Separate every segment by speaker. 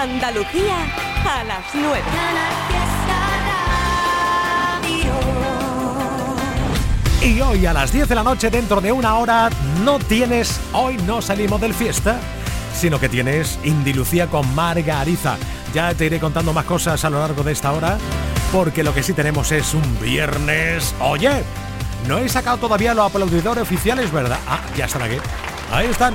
Speaker 1: Andalucía a las 9.
Speaker 2: Y hoy a las 10 de la noche, dentro de una hora, no tienes, hoy no salimos del fiesta, sino que tienes Indilucía con Margarita. Ya te iré contando más cosas a lo largo de esta hora, porque lo que sí tenemos es un viernes. Oye, no he sacado todavía los aplaudidores oficiales, ¿verdad? Ah, ya están aquí. Ahí están.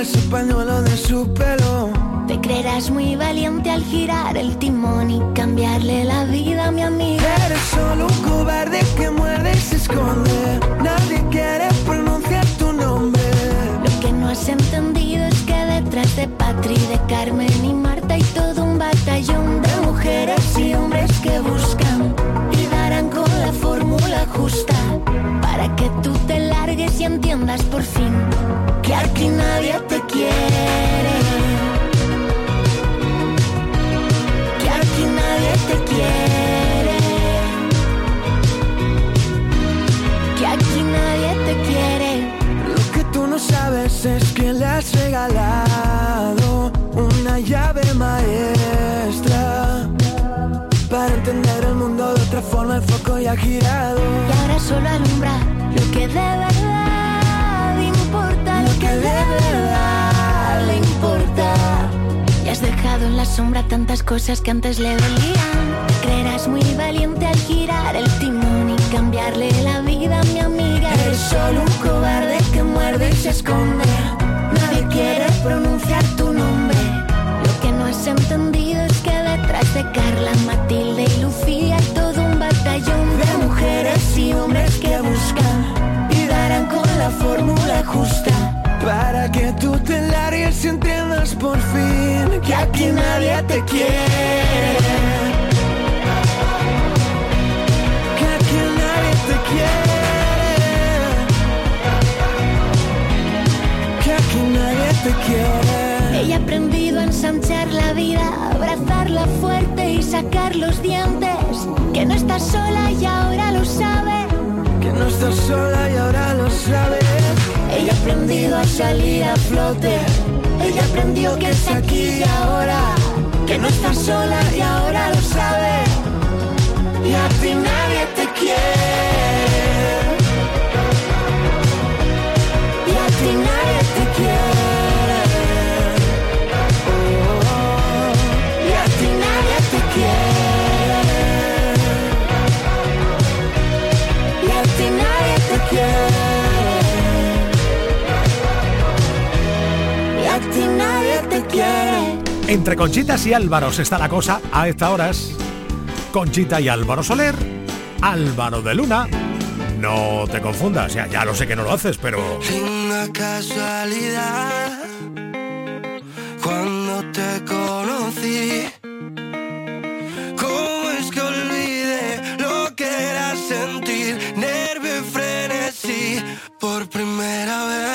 Speaker 3: ese pañuelo de su pelo.
Speaker 4: Te creerás muy valiente al girar el timón y cambiarle la vida a mi amiga.
Speaker 3: Eres solo un cobarde que muerde y se esconde. Nadie quiere pronunciar tu nombre.
Speaker 4: Lo que no has entendido es que detrás de Patri, de Carmen y Marta hay todo un batallón de mujeres y hombres que buscan que tú te largues y entiendas por fin que aquí nadie te quiere. Que aquí nadie te quiere. Que aquí nadie te quiere.
Speaker 3: Lo que tú no sabes es que le has regalado una llave maestra. Para entender el mundo de otra forma el foco ya ha girado. Y
Speaker 4: ahora solo alumbra lo que de verdad de verdad le importa. Y has dejado en la sombra tantas cosas que antes le dolían. Creerás muy valiente al girar el timón y cambiarle la vida a mi amiga. Eres solo un cobarde que muerde y se esconde. Nadie quiere pronunciar tu nombre. Lo que no has entendido es que detrás de Carla, Matilde y Lucía hay todo un batallón de mujeres y hombres que buscan fórmula justa
Speaker 3: para que tú te largues y entiendas por fin que aquí nadie te quiere. Que aquí nadie te quiere. Que aquí nadie te quiere. Ella
Speaker 4: ha aprendido a ensanchar la vida, abrazarla fuerte y sacar los dientes. Que no estás sola y ahora lo sabe.
Speaker 3: Sola y ahora lo ella
Speaker 4: ha aprendido a salir a flote. Ella aprendió que es aquí y ahora. Que no está sola y ahora lo sabe. Y a ti nadie
Speaker 2: Entre Conchitas y Álvaros está la cosa a estas horas. Conchita y Álvaro Soler, Álvaro de Luna. No te confundas, ya, ya lo sé que no lo haces, pero...
Speaker 3: Una casualidad, cuando te conocí, ¿cómo es que olvidé lo que era sentir nervio y frenesí por primera vez?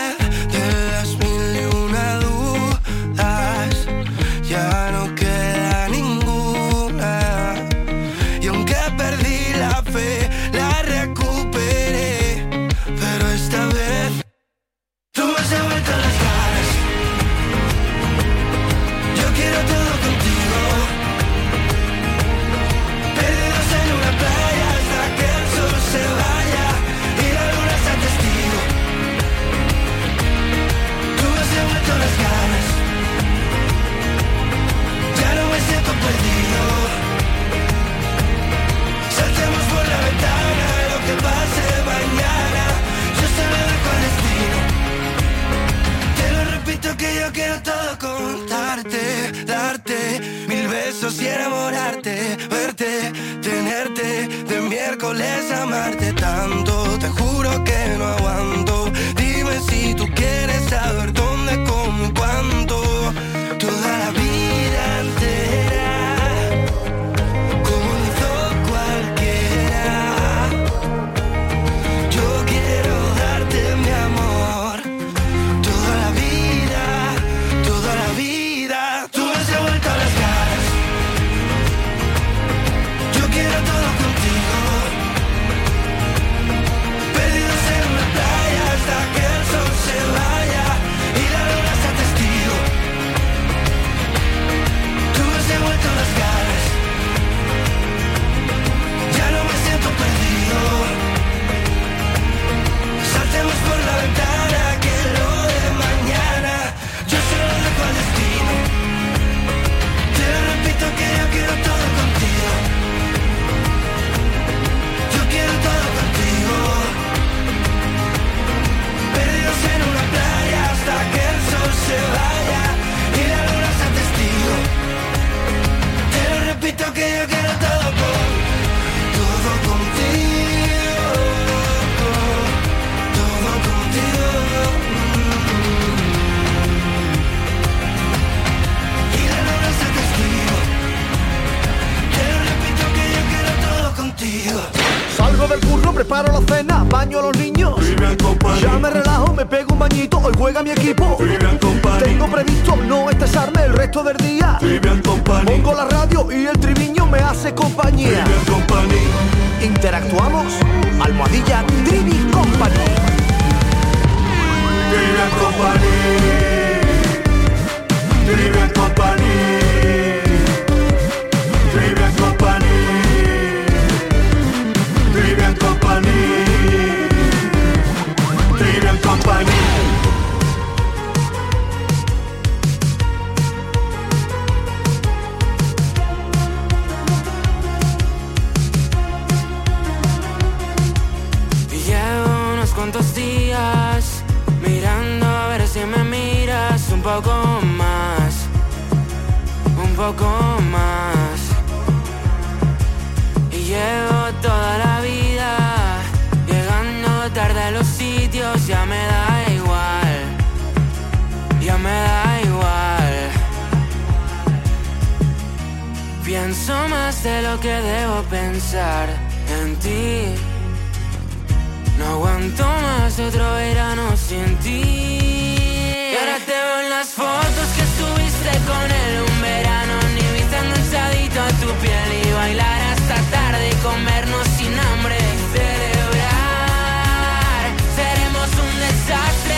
Speaker 5: Pienso más de lo que debo pensar en ti. No aguanto más otro verano sin ti. Y ahora te veo en las fotos que subiste con él un verano. Ni viste enganchadito a tu piel y bailar hasta tarde y comernos sin hambre. Y celebrar, seremos un desastre.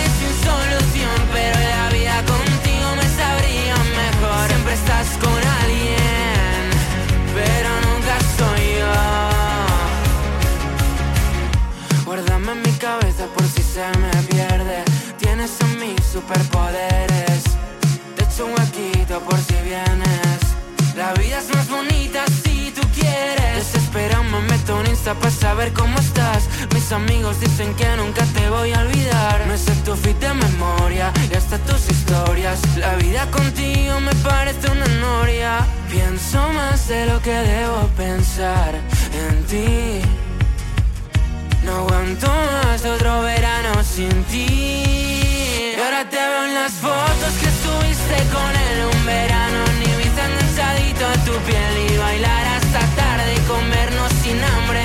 Speaker 5: Guárdame mi cabeza por si se me pierde. Tienes en mí superpoderes. Te echo un huequito por si vienes. La vida es más bonita si tú quieres. Desespera, me meto en Insta para saber cómo estás. Mis amigos dicen que nunca te voy a olvidar. Me sé tu feed de memoria y hasta tus historias. La vida contigo me parece una noria. Pienso más de lo que debo pensar en ti. No aguanto más otro verano sin ti. Y ahora te veo en las fotos que subiste con él un verano. Ni enganchadito a tu piel y bailar hasta tarde y comernos sin hambre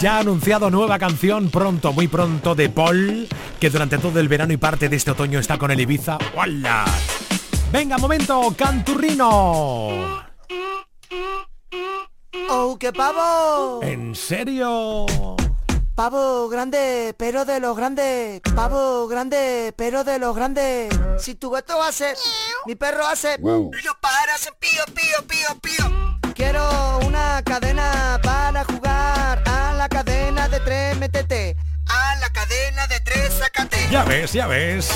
Speaker 2: Ya ha anunciado nueva canción pronto, muy pronto de Paul Que durante todo el verano y parte de este otoño está con el Ibiza ¡Wala! Venga, momento, canturrino
Speaker 6: ¡Oh, qué pavo!
Speaker 2: ¿En serio?
Speaker 6: Pavo grande, pero de los grandes. Pavo grande, pero de los grandes. Si tu gato hace, mi perro hace. Los pájaros hacen pío, pío, pío, pío. Quiero una cadena para jugar a la cadena de tres, métete. A la cadena de tres, sácate. Ya
Speaker 2: ves, ya ves.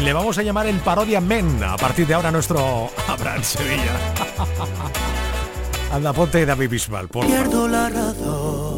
Speaker 2: Le vamos a llamar el Parodia Men a partir de ahora nuestro Abraham Sevilla. Anda, ponte David Bisbal, por Pierdo
Speaker 7: la razón,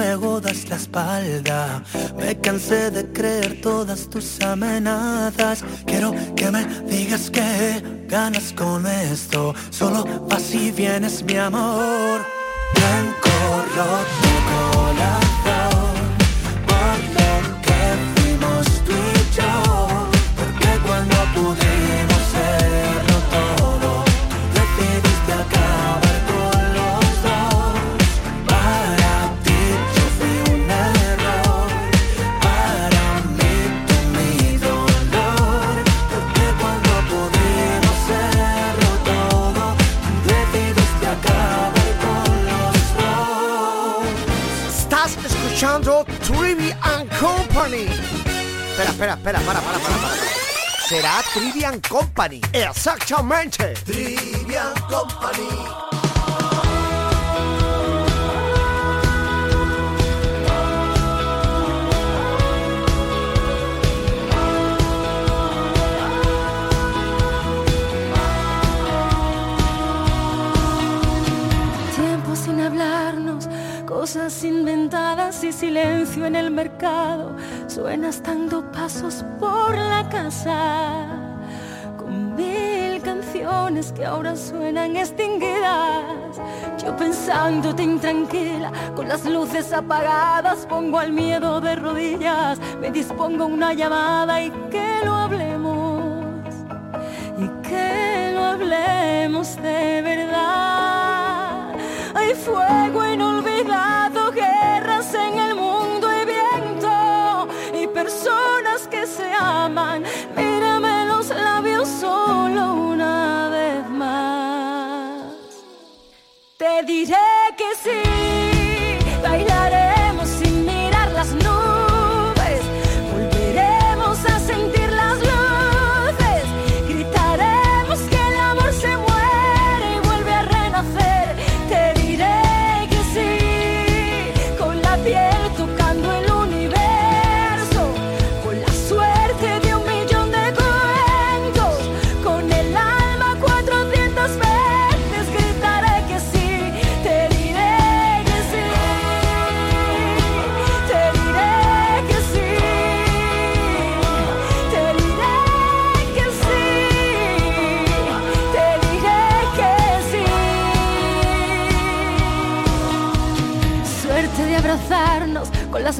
Speaker 7: luego das la espalda. Me cansé de creer todas tus amenazas. Quiero que me digas que ganas con esto. Solo vas y vienes, mi amor. Blanco roto el
Speaker 6: Company. Espera, espera, espera, para, para, para, para. Será Trivian Company. Exactamente. Trivian Company.
Speaker 8: Tiempo sin hablarnos, cosas inventadas y silencio en el mercado. Suenas dando pasos por la casa con mil canciones que ahora suenan extinguidas. Yo pensándote intranquila, con las luces apagadas, pongo al miedo de rodillas, me dispongo una llamada y que lo hablemos y que lo hablemos de verdad. Hay fuego inolvidado, mírame los labios solo una vez más. Te diré.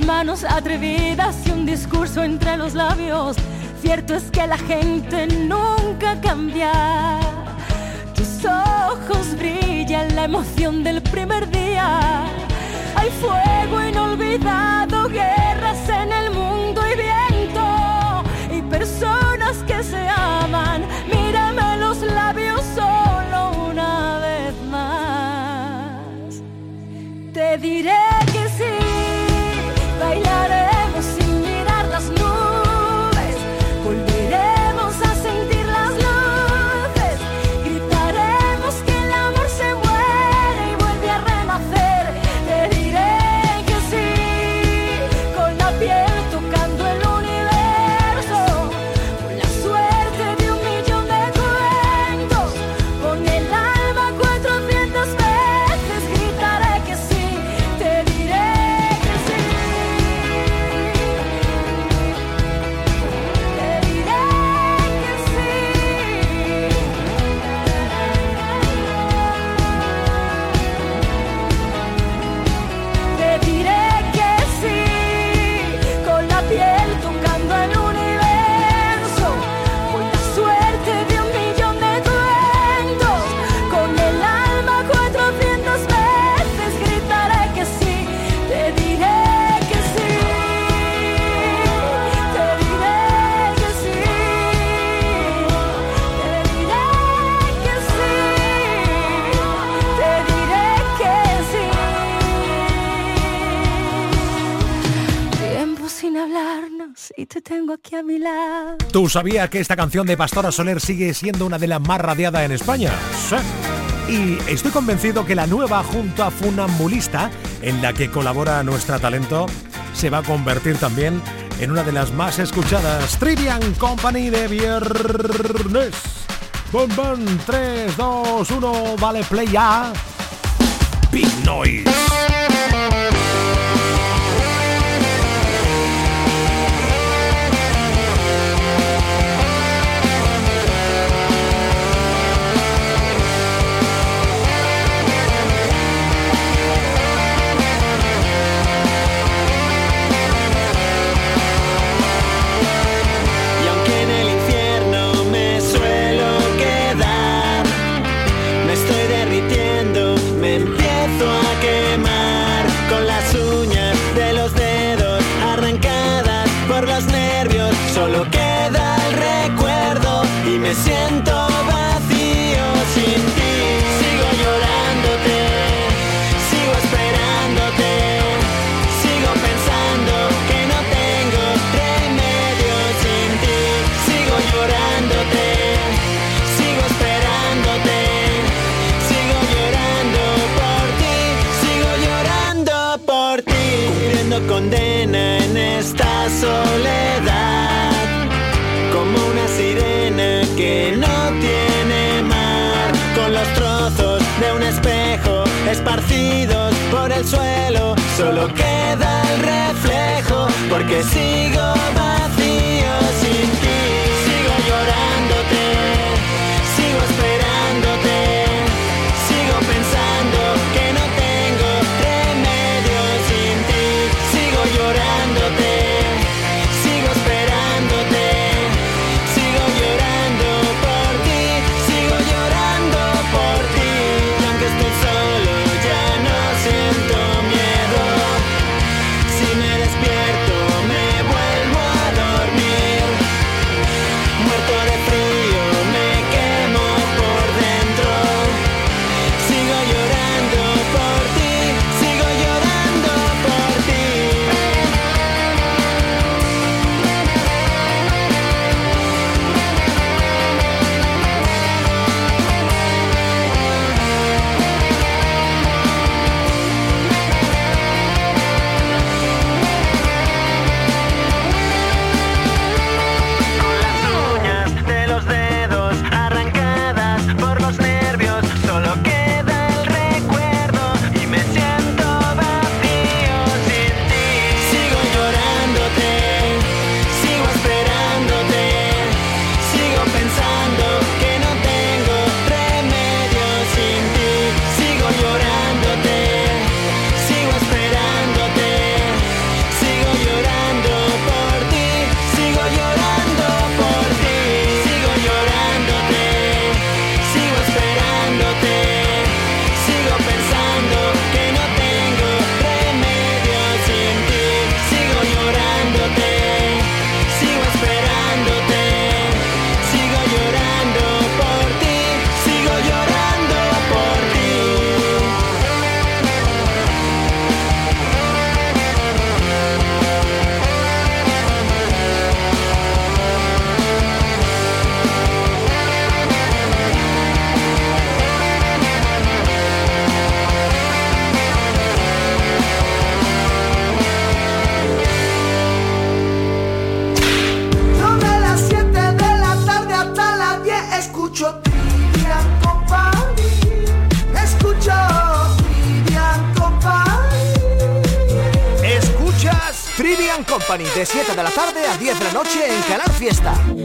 Speaker 8: Manos atrevidas y un discurso entre los labios. Cierto es que la gente nunca cambia. Tus ojos brillan la emoción del primer día. Hay fuego inolvidado, guerras en el mundo y viento. Y personas que se aman.
Speaker 2: Lado. ¿Tú sabías que esta canción de Pastora Soler sigue siendo una de las más radiadas en España? Sí. Y estoy convencido que la nueva junta Funambulista, en la que colabora nuestra talento, se va a convertir también en una de las más escuchadas. Trivian Company de viernes. Bom, 3, 2, 1, vale, play ya. Big Noise.
Speaker 9: Esparcidos queda el reflejo, porque sigo
Speaker 6: fiesta.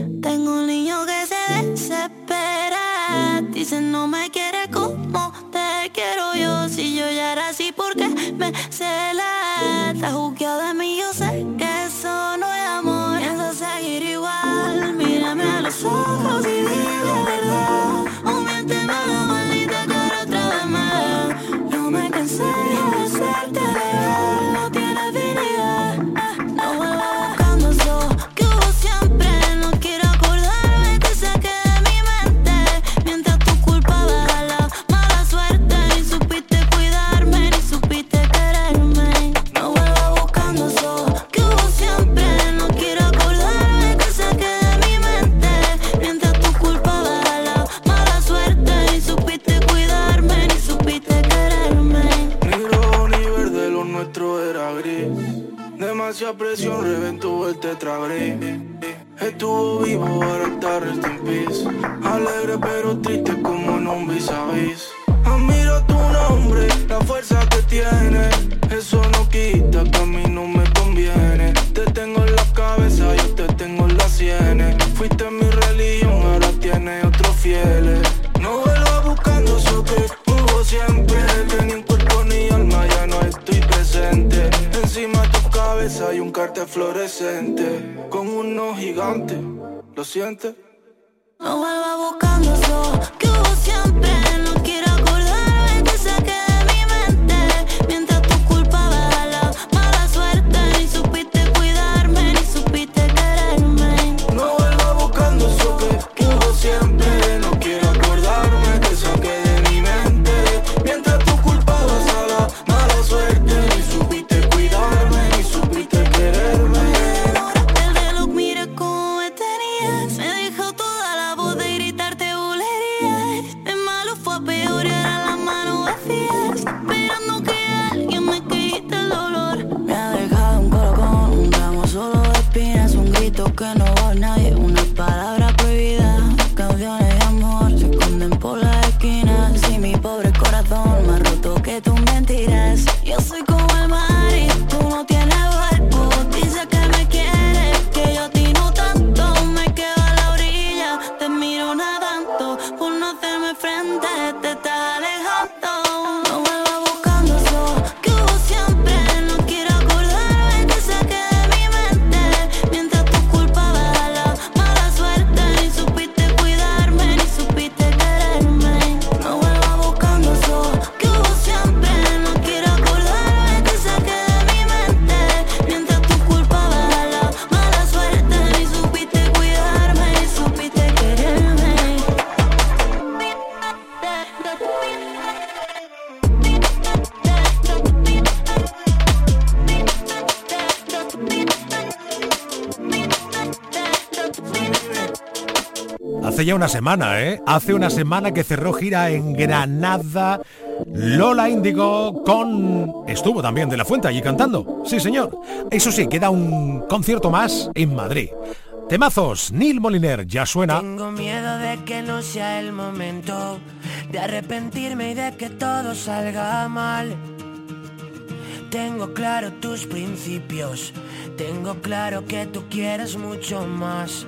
Speaker 2: ya una semana, ¿eh? Hace una semana que cerró gira en Granada Lola Índigo con... Estuvo también de la Fuente allí cantando. Sí, señor. Eso sí, queda un concierto más en Madrid. Temazos, Neil Moliner, ya suena.
Speaker 10: Tengo miedo de que no sea el momento, de arrepentirme y de que todo salga mal. Tengo claro tus principios, tengo claro que tú quieres mucho más.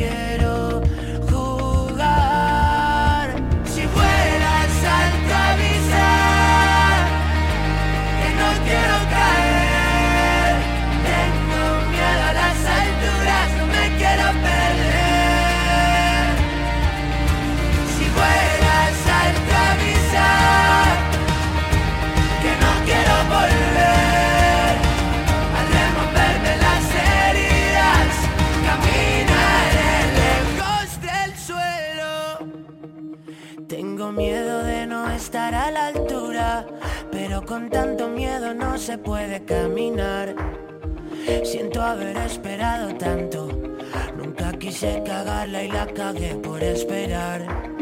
Speaker 10: cagué por esperar.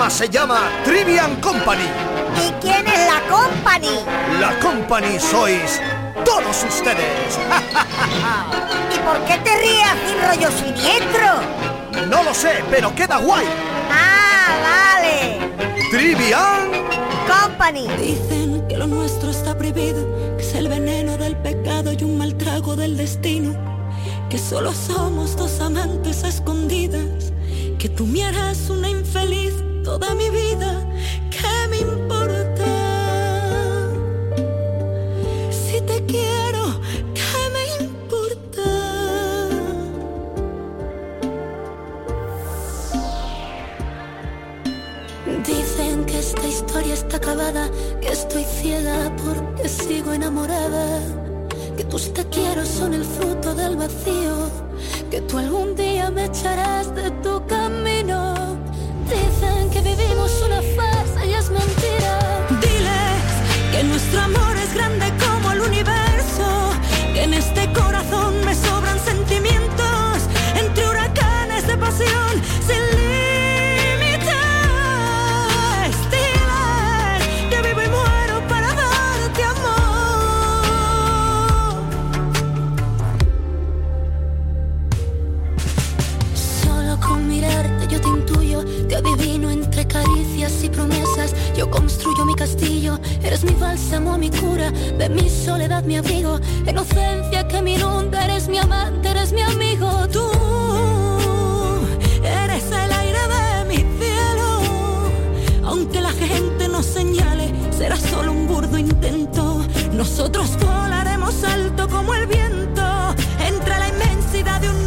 Speaker 11: Programa se llama Trivian Company. ¿Y quién es la company? La Company sois todos ustedes. ¿Y por qué te ríes así rollo siniestro? No lo sé, pero queda guay. Ah, vale. Trivian Company.
Speaker 8: Dicen que lo nuestro está prohibido, que es el veneno del pecado y un mal trago del destino, que solo somos dos amantes escondidas, que tú me harás una infeliz toda mi vida, ¿qué me importa? Si te quiero, ¿qué me importa?
Speaker 4: Dicen que esta historia está acabada, que estoy ciega porque sigo enamorada, que tus te quiero son el fruto del vacío, que tú algún día me echarás de tu camino. Dicen que vivimos una farsa eres mi bálsamo, mi cura, de mi soledad mi abrigo. Inocencia que me inunda, eres mi amante, eres mi amigo.
Speaker 8: Tú eres el aire de mi cielo. Aunque la gente nos señale, será solo un burdo intento. Nosotros volaremos alto como el viento, entre la inmensidad de un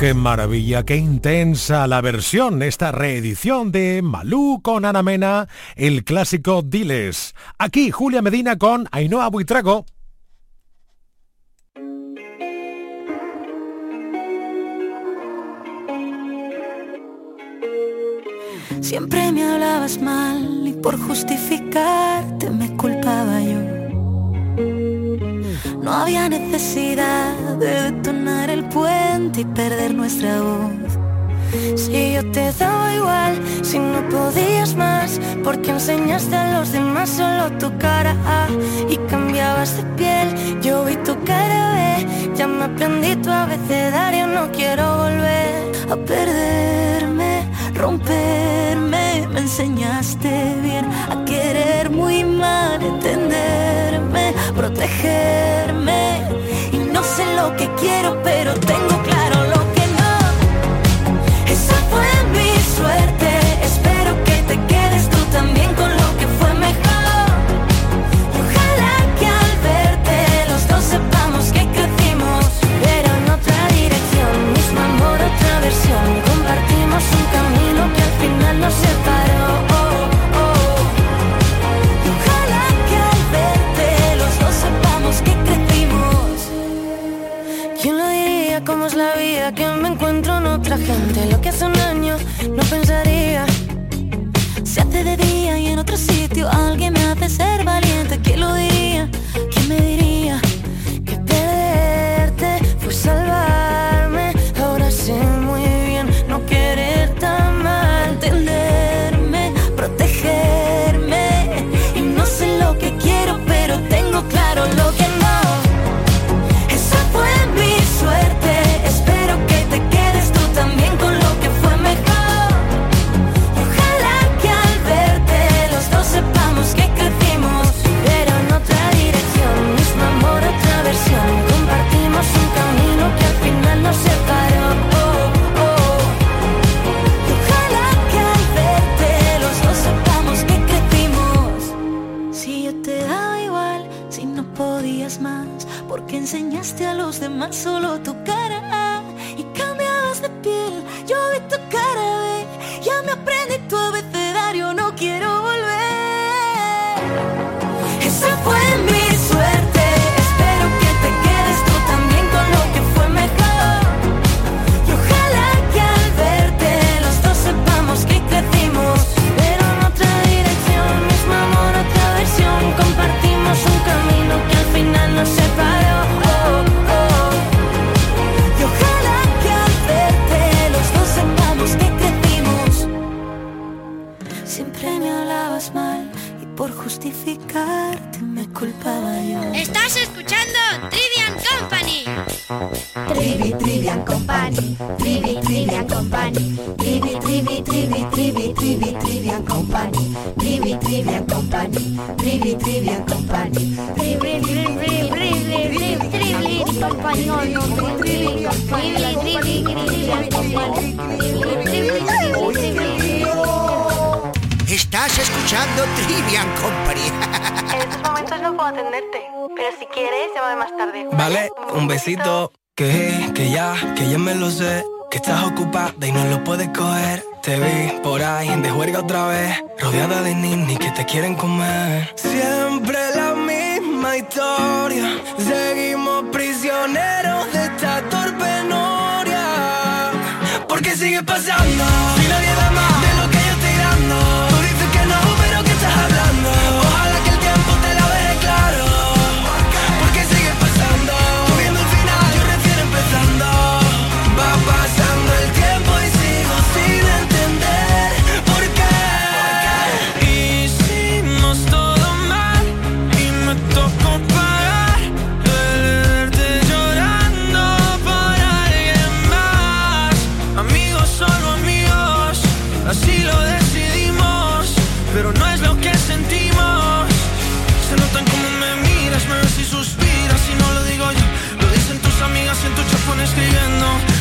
Speaker 2: qué maravilla, qué intensa la versión, esta reedición de Malú con Ana Mena, el clásico Diles. Aquí Julia Medina con Ainhoa Buitrago.
Speaker 8: Siempre me hablabas mal y por justificarte me culpaba yo. No había necesidad de detonar el puente y perder nuestra voz.
Speaker 12: Si yo te daba igual, si no podías más, porque enseñaste a los demás solo tu cara y cambiabas de piel, yo vi tu cara B, ya me aprendí tu abecedario, no quiero volver
Speaker 8: a perderme, romperme, me enseñaste bien a querer muy mal, entenderme, protegerme y no sé lo que quiero, pero tengo claro lo que no. Esa fue mi suerte. Espero que te quedes tú también con lo que fue mejor. Y ojalá que al verte los dos sepamos que crecimos,
Speaker 12: pero en otra dirección. Mismo amor, otra versión. Compartimos un camino que al final nos separó. Diría? ¿Cómo es la vida? Que me encuentro en otra gente. Lo que hace un año no pensaría.
Speaker 8: Se hace de día y en otro sitio alguien me hace ser valiente. ¿Quién lo?
Speaker 3: De ninis que te quieren comer. Siempre la misma historia. Seguimos prisioneros de esta torpe noria. Porque sigue pasando. Si nadie da más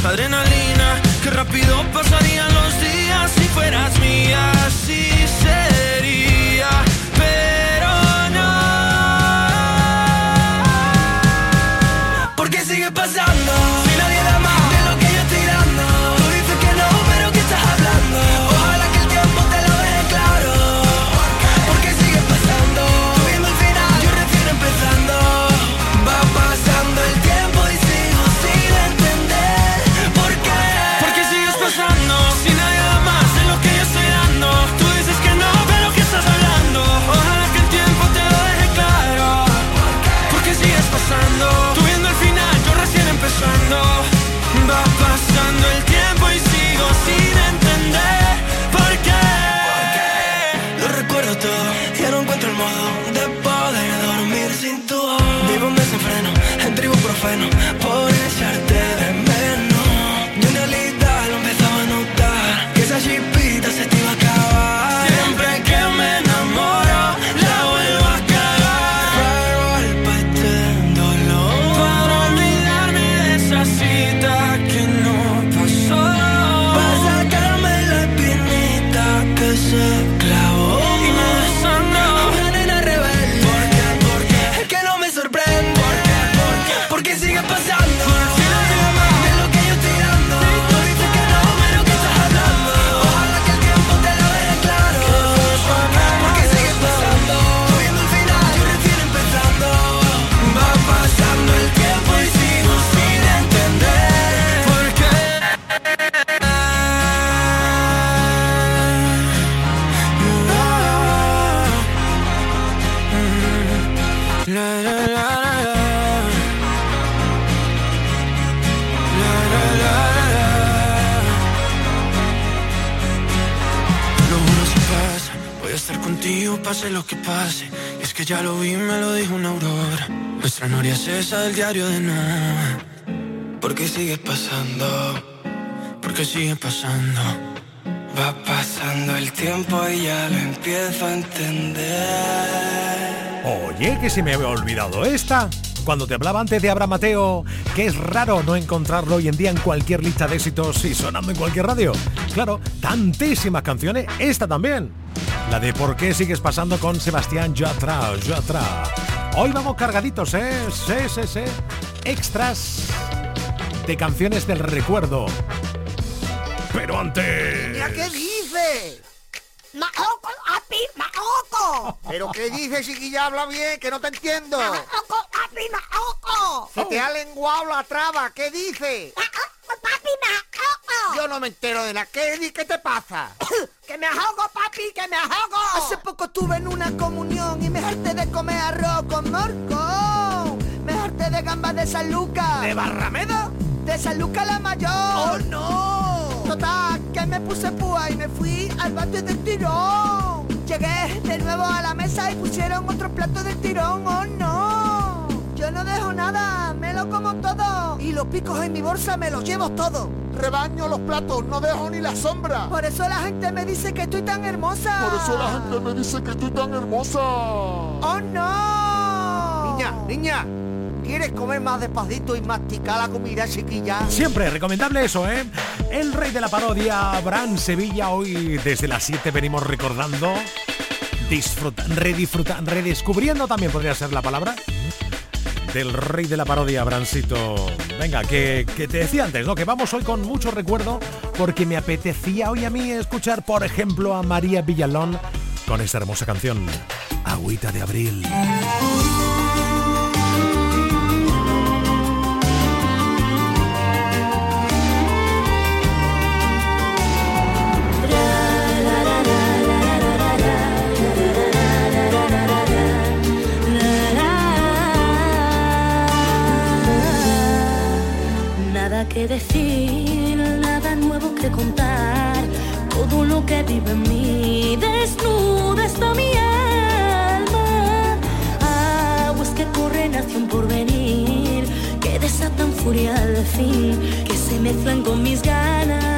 Speaker 13: Adrenalina, que rápido pasarían los días si fueras mía.
Speaker 2: Que se me había olvidado esta. Cuando te hablaba antes de Abraham Mateo, que es raro no encontrarlo hoy en día en cualquier lista de éxitos y sonando en cualquier radio. Claro, tantísimas canciones, esta también. La de ¿Por qué sigues pasando con Sebastián Yatra, Yatra? Hoy vamos cargaditos, ¿eh? Sí, sí. Extras de canciones del recuerdo. Pero antes... ¿qué?
Speaker 14: Maoco, api, maoco. ¿Pero qué dices, chiquilla? Habla bien, que no te entiendo. Maoco, api, maoco.
Speaker 6: Se te ha lenguado
Speaker 15: la traba, ¿qué dices? Papi,
Speaker 14: maoco. Yo no me
Speaker 15: entero de la ¿Qué, di- ¿Qué te pasa? Que me ahogo, papi,
Speaker 14: que me ahogo.
Speaker 6: Hace poco estuve en una comunión y me harté de comer arroz con morco. Me harté de gambas de San Lucas. ¿De
Speaker 2: Barrameda?
Speaker 6: De San Lucas la mayor. ¡Oh, no! Total, que me puse púa y me fui al bate del tirón. Llegué de nuevo a la mesa y pusieron otro plato del tirón. ¡Oh, no! Yo no dejo nada, me lo como todo. Y los picos en mi bolsa me los llevo todos.
Speaker 16: Rebaño los platos, no dejo ni la sombra.
Speaker 6: Por eso la gente me dice que estoy tan hermosa. Por eso la gente
Speaker 16: me dice que estoy tan hermosa. ¡Oh,
Speaker 6: no! Niña, niña,
Speaker 15: ¿quieres comer más despacito y masticar la comida, chiquilla?
Speaker 2: Siempre recomendable eso, ¿eh? El rey de la parodia, Abraham Sevilla, hoy desde las 7 venimos recordando, disfrutando, redisfrutando, redescubriendo también podría ser la palabra, del rey de la parodia, Abrancito. Venga, que, que te decía antes, ¿no? Que vamos hoy con mucho recuerdo porque me apetecía hoy a mí escuchar, por ejemplo, a María Villalón con esta hermosa canción, Agüita de Abril.
Speaker 8: Que decir, nada nuevo que contar. Todo lo que vive en mí, desnuda está mi alma. Aguas que corren hacia un porvenir, que desatan furia al fin, que se mezclan con mis ganas.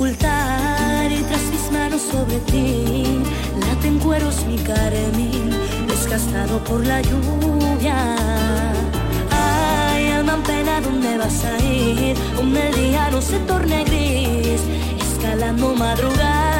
Speaker 8: ocultar y tras mis manos sobre ti late laten cueros mi carmín desgastado por la lluvia. Ay, alma en pena, ¿dónde vas a ir? Un el día no se torne gris, escalando madrugada.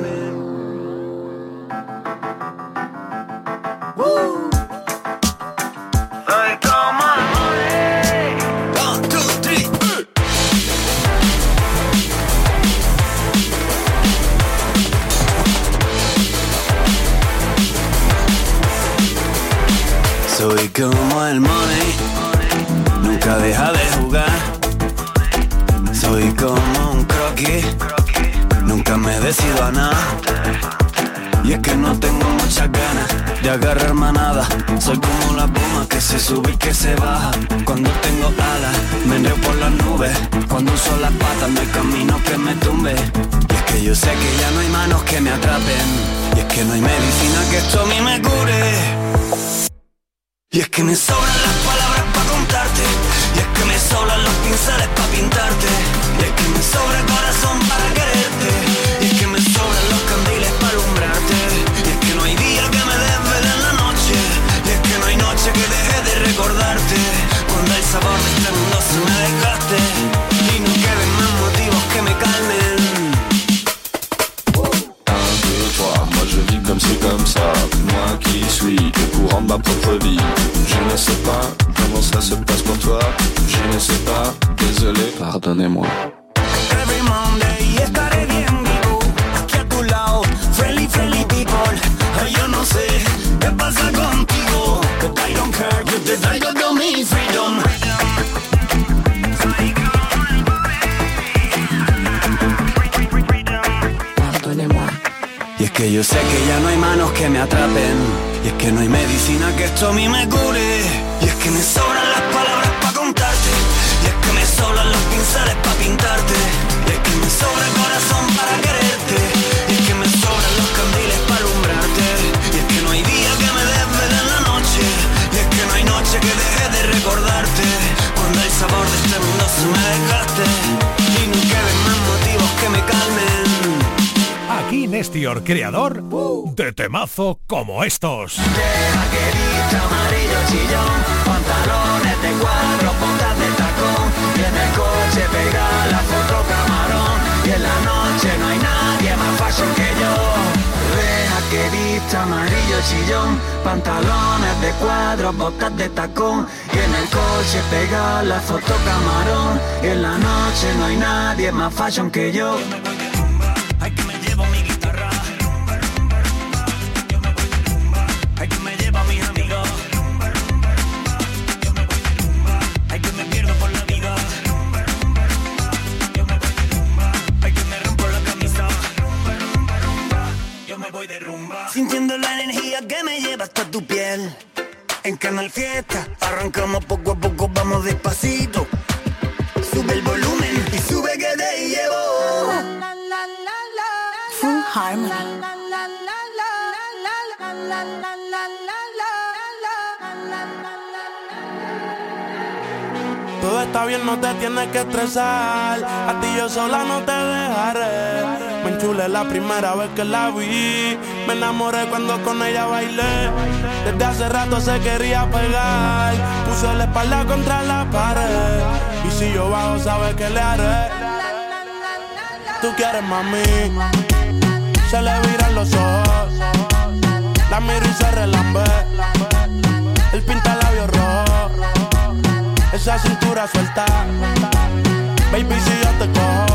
Speaker 17: que me atrapen. Y es que no hay medicina que esto a mí me cure. Y es que me sobran las palabras para contarte. Y es que me sobran los pinceles para pintarte. Y es que me sobra el corazón para quererte. Y es que me sobran los candiles para alumbrarte. Y es que no hay día que me desvele en la noche. Y es que no hay noche que deje de recordarte. Cuando el sabor de este mundo se me desgaste.
Speaker 2: Nestior, creador de temazo como estos.
Speaker 17: Deja que dicha amarillo chillón, pantalones de cuadro, botas de tacón, y en el coche pega la foto camarón, y en la noche no hay nadie más fashion que yo. Deja que dicha amarillo chillón, pantalones de cuadro, botas de tacón, y en el coche pega la foto camarón, y en la noche no hay nadie más fashion que yo. Hasta tu piel En Canal Fiesta Arrancamos poco a poco, vamos despacito Sube el volumen y sube que te llevo
Speaker 14: Full Harmony.
Speaker 18: Todo está bien, no te tienes que estresar. A ti yo sola no te dejaré. Me enchulé la primera vez que la vi. Me enamoré cuando con ella bailé. Desde hace rato se quería pegar. Puso la espalda contra la pared. Y si yo bajo, sabes que le haré. Tú quieres mami. Se le viran los ojos. La miro y se relambe. El pinta labios rojo. Esa cintura suelta. Baby, si yo te cojo,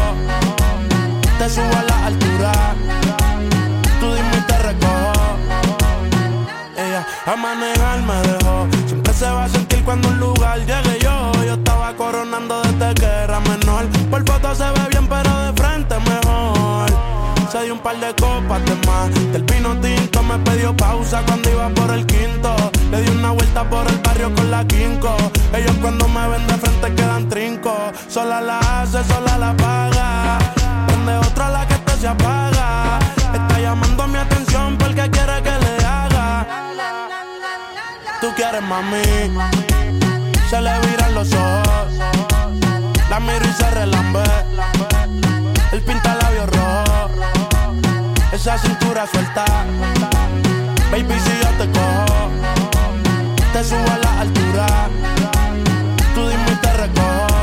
Speaker 18: te subo a la altura. Tú dime y te recojo. Ella a manejar me dejó. Siempre se va a sentir cuando un lugar llegue yo. Yo estaba coronando desde que era menor. Por foto se ve bien, pero de frente mejor. Se dio un par de copas de más. Del vino tinto me pidió pausa cuando iba por el quinto. Le di una vuelta por el barrio con la quinco. Ellos cuando me ven de frente quedan trinco. Sola la hace, sola la paga. Prende se apaga. Está llamando mi atención porque quiere que le haga. Tú quieres mami. Se le viran los ojos. La miro y se relambe. El pinta labios rojo. Esa cintura suelta. Baby, si yo te cojo, te subo a la altura. Tú dime y te recojo.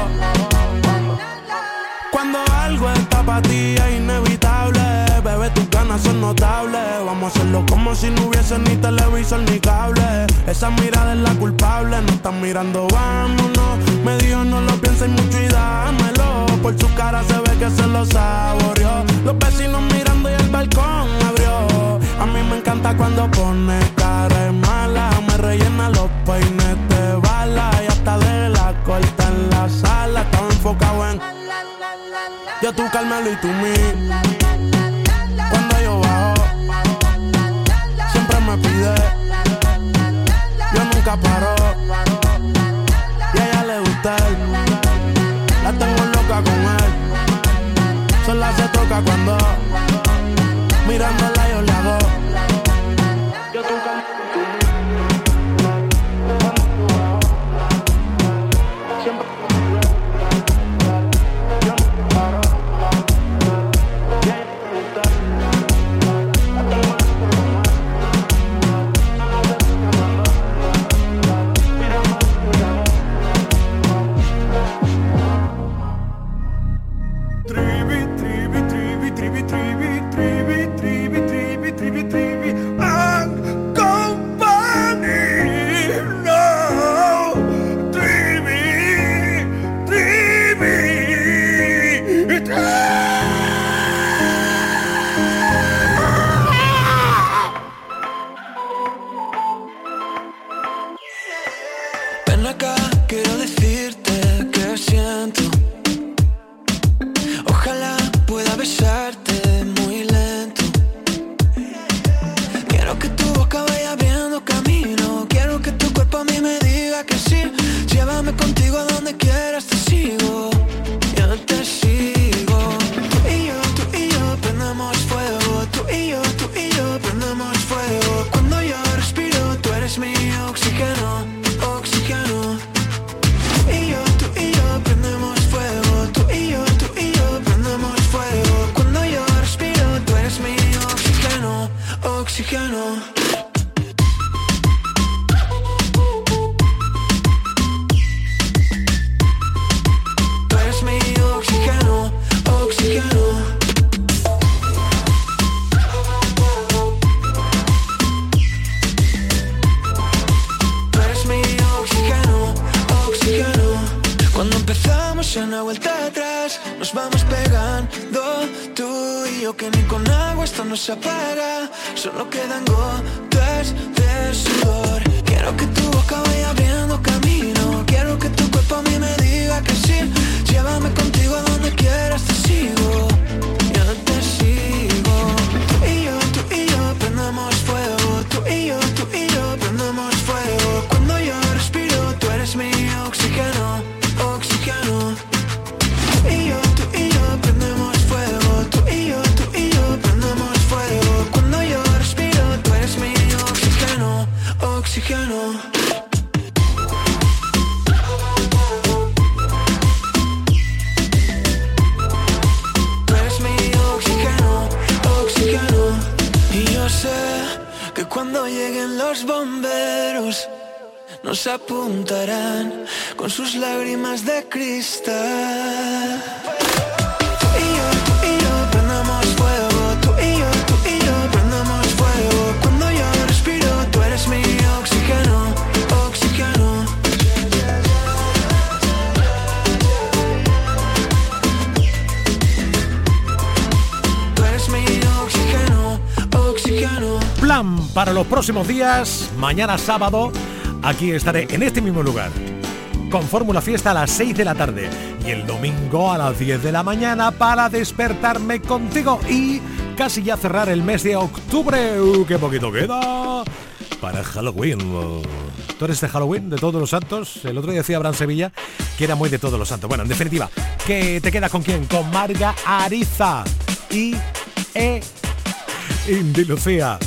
Speaker 18: Para ti es inevitable, bebé, tus ganas son notables. Vamos a hacerlo como si no hubiese ni televisor ni cable. Esa mirada es la culpable, no están mirando, vámonos. Me dijo no lo pienses mucho y dámelo. Por su cara se ve que se lo saboreó. Los vecinos mirando y el balcón abrió. A mí me encanta cuando pone tú me
Speaker 2: Plan para los próximos días, mañana sábado, aquí estaré en este mismo lugar. Con Fórmula Fiesta a las 6 de la tarde y el domingo a las 10 de la mañana para despertarme contigo y casi ya cerrar el mes de octubre. ¡Uh, ¡Qué poquito queda! Para Halloween. ¿Tú eres de Halloween, de todos los santos? El otro día decía Abraham Sevilla que era muy de todos los santos. Bueno, en definitiva, ¿qué te quedas con quién? Con Marga Ariza y E. Indy Lucía.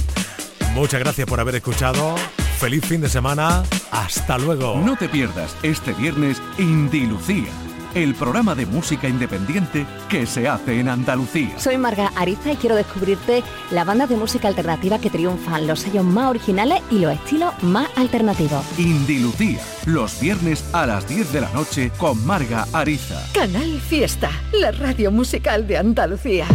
Speaker 2: Muchas gracias por haber escuchado. Feliz fin de semana. Hasta luego. No
Speaker 19: te pierdas este viernes Indilucía, el programa de música independiente que se hace en Andalucía.
Speaker 20: Soy Marga Ariza y quiero descubrirte las bandas de música alternativa que triunfan, los sellos más originales y los estilos más alternativos.
Speaker 19: Indilucía, los viernes a las 10 de la noche con Marga Ariza.
Speaker 21: Canal Fiesta, la radio musical de Andalucía.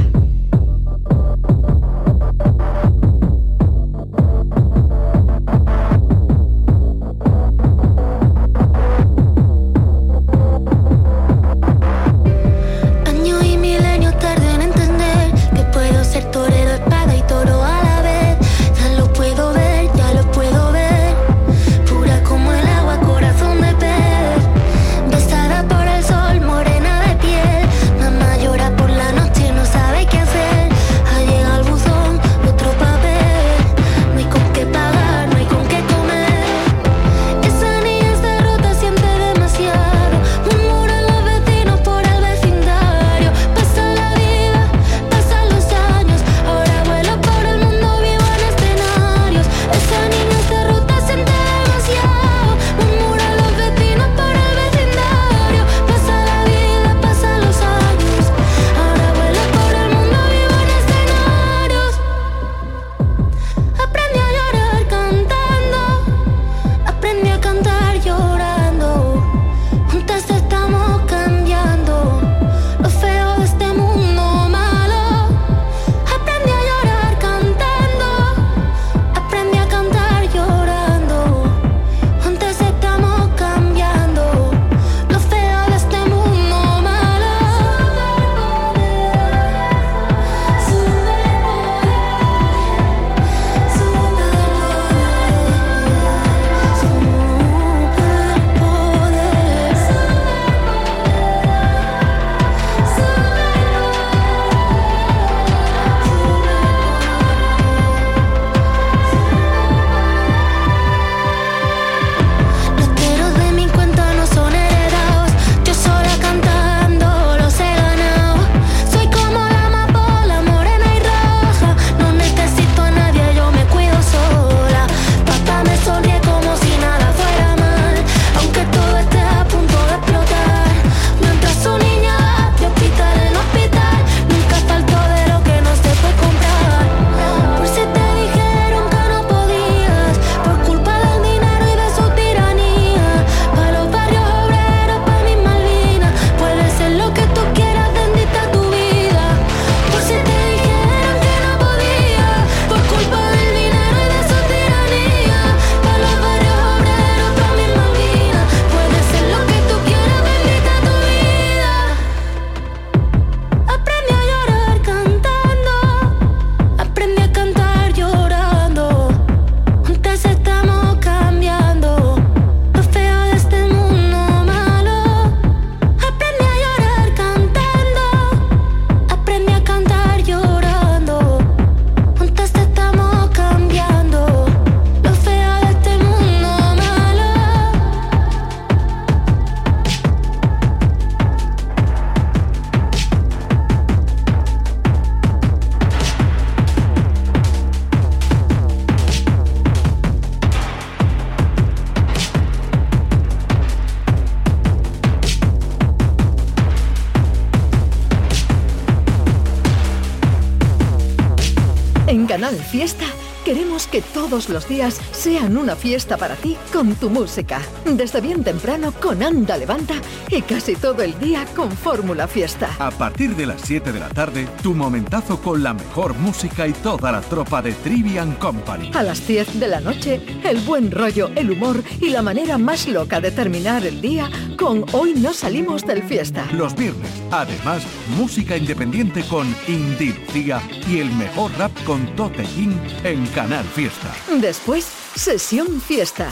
Speaker 21: Todos los días sean una fiesta para ti con tu música. Desde bien temprano con Anda Levanta y casi todo el día con Fórmula Fiesta.
Speaker 19: A partir de las 7 de la tarde, tu momentazo con la mejor música y toda la tropa de Trivian Company.
Speaker 21: A las 10 de la noche, el buen rollo, el humor y la manera más loca de terminar el día con Hoy no salimos del fiesta.
Speaker 19: Los viernes, además, música independiente con Indie Lucía y el mejor rap con Tote King en Canal Fiesta.
Speaker 21: Después, sesión fiesta.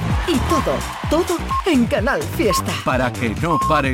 Speaker 21: Y todo, todo en Canal Fiesta.
Speaker 19: Para que no pares